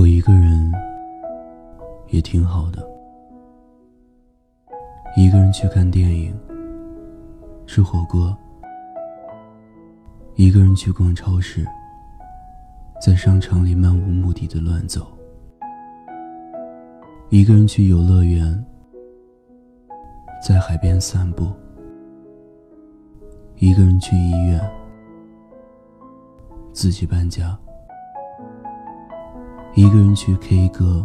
我一个人也挺好的，一个人去看电影、吃火锅，一个人去逛超市，在商场里漫无目的的乱走，一个人去游乐园，在海边散步，一个人去医院，自己搬家。一个人去 K 歌，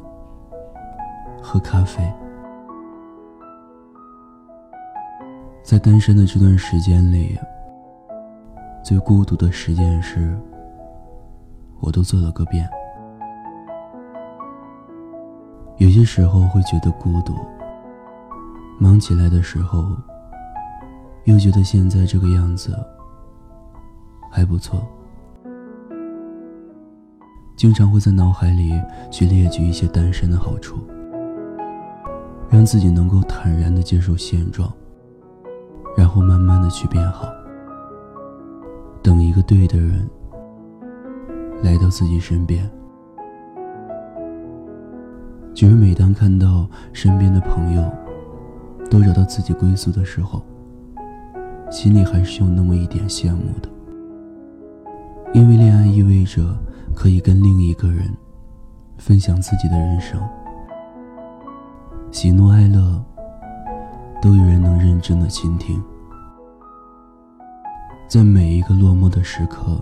喝咖啡，在单身的这段时间里，最孤独的十件事，我都做了个遍。有些时候会觉得孤独，忙起来的时候，又觉得现在这个样子还不错。经常会在脑海里去列举一些单身的好处，让自己能够坦然的接受现状，然后慢慢的去变好。等一个对的人来到自己身边。其实每当看到身边的朋友都找到自己归宿的时候，心里还是有那么一点羡慕的，因为恋爱意味着。可以跟另一个人分享自己的人生，喜怒哀乐都有人能认真的倾听，在每一个落寞的时刻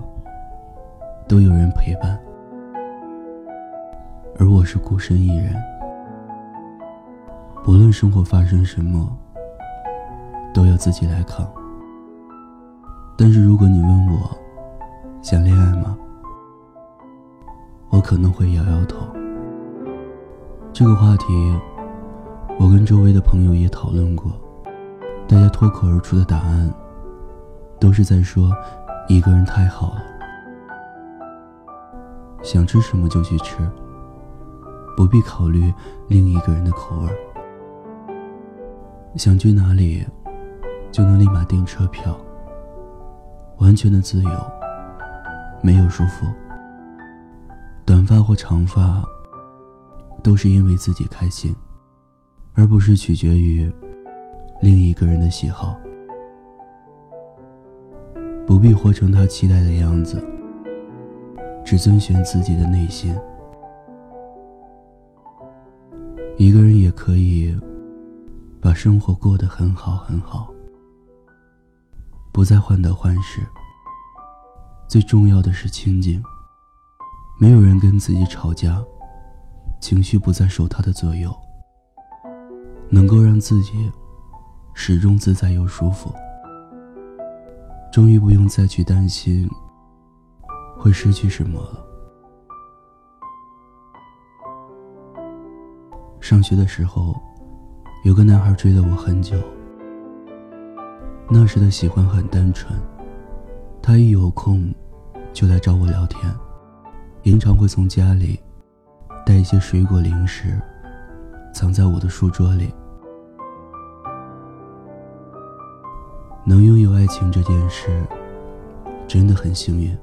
都有人陪伴，而我是孤身一人，不论生活发生什么，都要自己来扛。但是如果你问我，想恋爱吗？我可能会摇摇头。这个话题，我跟周围的朋友也讨论过，大家脱口而出的答案，都是在说一个人太好了，想吃什么就去吃，不必考虑另一个人的口味想去哪里，就能立马订车票，完全的自由，没有束缚。短发或长发，都是因为自己开心，而不是取决于另一个人的喜好。不必活成他期待的样子，只遵循自己的内心。一个人也可以把生活过得很好很好，不再患得患失。最重要的是清静。没有人跟自己吵架，情绪不再受他的左右，能够让自己始终自在又舒服，终于不用再去担心会失去什么了。上学的时候，有个男孩追了我很久，那时的喜欢很单纯，他一有空就来找我聊天。经常会从家里带一些水果零食，藏在我的书桌里。能拥有爱情这件事，真的很幸运。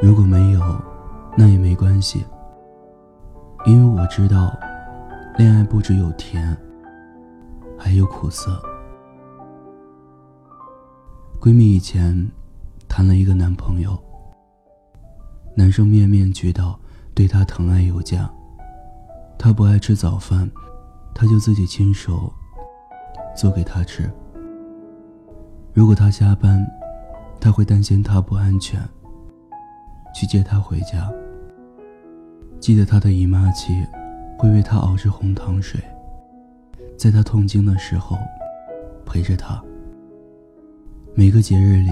如果没有，那也没关系，因为我知道，恋爱不只有甜，还有苦涩。闺蜜以前谈了一个男朋友。男生面面俱到，对她疼爱有加。她不爱吃早饭，他就自己亲手做给她吃。如果他加班，他会担心她不安全，去接她回家。记得她的姨妈期，会为她熬制红糖水，在她痛经的时候陪着她。每个节日里，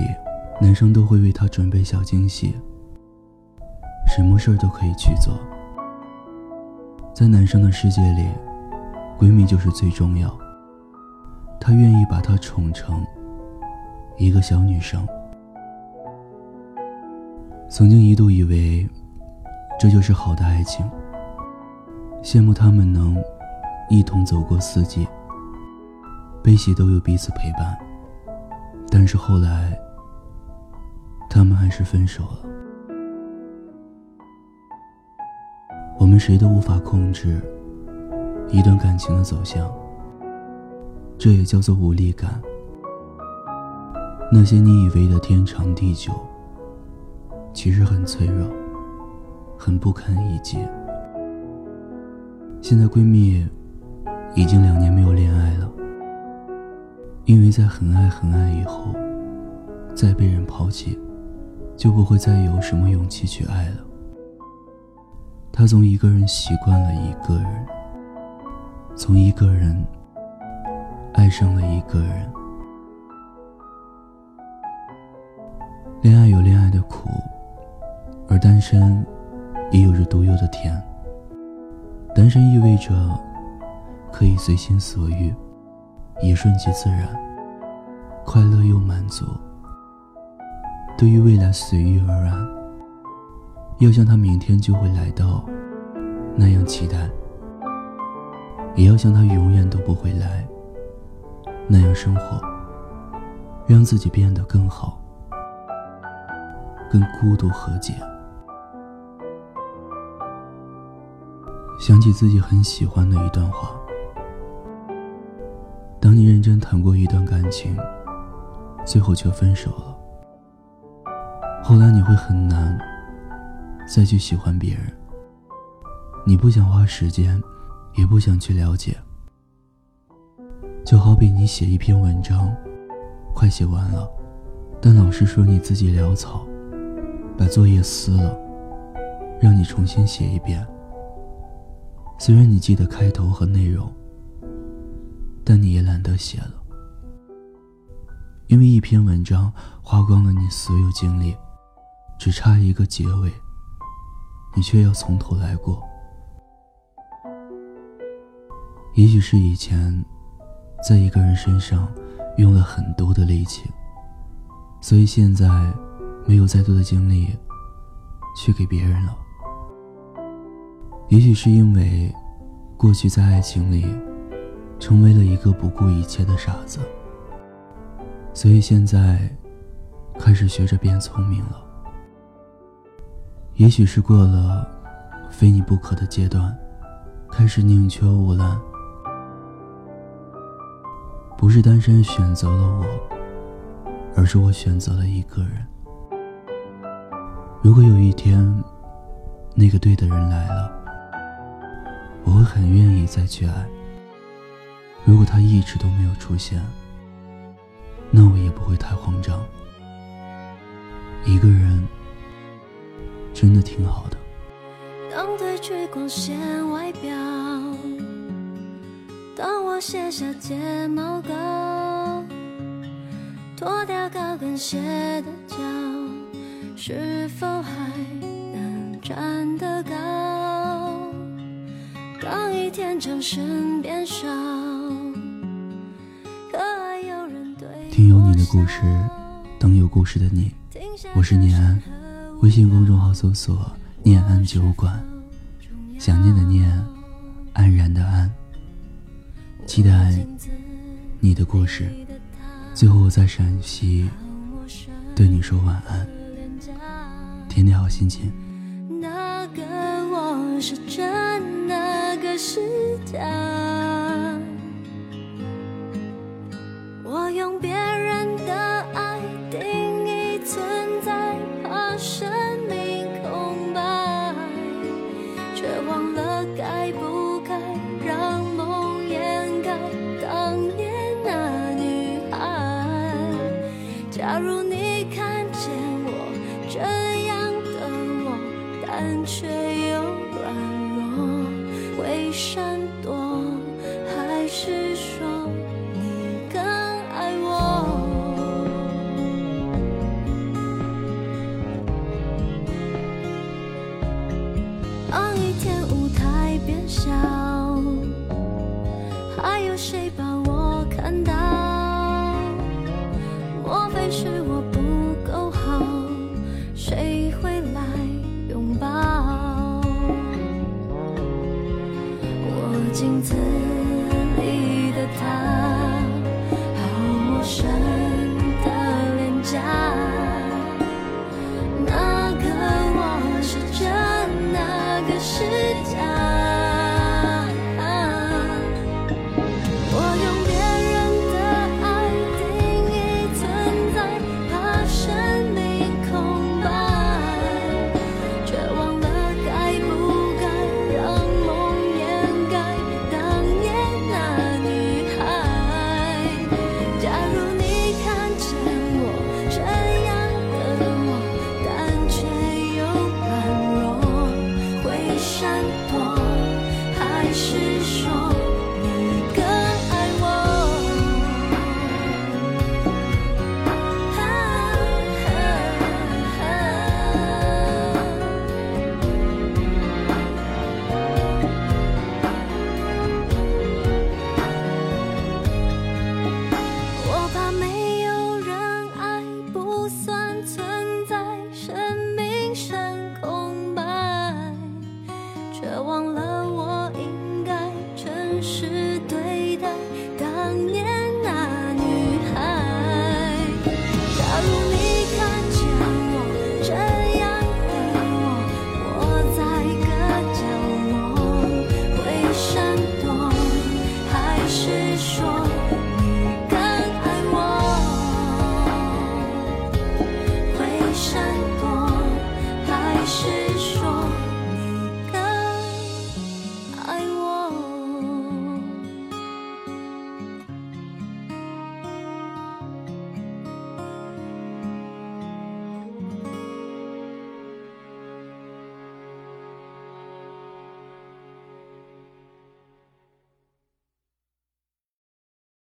男生都会为她准备小惊喜。什么事儿都可以去做，在男生的世界里，闺蜜就是最重要。他愿意把她宠成一个小女生。曾经一度以为这就是好的爱情，羡慕他们能一同走过四季，悲喜都有彼此陪伴。但是后来，他们还是分手了。谁都无法控制一段感情的走向，这也叫做无力感。那些你以为的天长地久，其实很脆弱，很不堪一击。现在闺蜜已经两年没有恋爱了，因为在很爱很爱以后，再被人抛弃，就不会再有什么勇气去爱了。他从一个人习惯了一个人，从一个人爱上了一个人。恋爱有恋爱的苦，而单身也有着独有的甜。单身意味着可以随心所欲，也顺其自然，快乐又满足。对于未来随遇而安，要像他明天就会来到那样期待，也要像他永远都不会来那样生活，让自己变得更好。跟孤独和解。想起自己很喜欢的一段话：当你认真谈过一段感情，最后却分手了，后来你会很难再去喜欢别人。你不想花时间，也不想去了解。就好比你写一篇文章，快写完了，但老师说你自己潦草。把作业撕了，让你重新写一遍。虽然你记得开头和内容，但你也懒得写了，因为一篇文章花光了你所有精力，只差一个结尾，你却要从头来过。也许是以前在一个人身上用了很多的力气，所以现在。没有再多的精力去给别人了。也许是因为过去在爱情里成为了一个不顾一切的傻子，所以现在开始学着变聪明了。也许是过了非你不可的阶段，开始宁缺毋滥。不是单身选择了我，而是我选择了一个人。如果有一天，那个对的人来了，我会很愿意再去爱。如果他一直都没有出现，那我也不会太慌张。一个人真的挺好的。当褪去光鲜外表，当我卸下睫毛膏，脱掉高跟鞋的脚。是否还能站得高？当一天掌声变少，可爱有人对听有你的故事，等有故事的你。我是念安，微信公众号搜索“念安酒馆”，想念的念，安然的安，期待你的故事。最后我在陕西对你说晚安。天天好心情。那个我是真，那个是假。我用别闪躲，还是说你更爱我？当一天舞台变小，还有谁把我看到？莫非是我？是假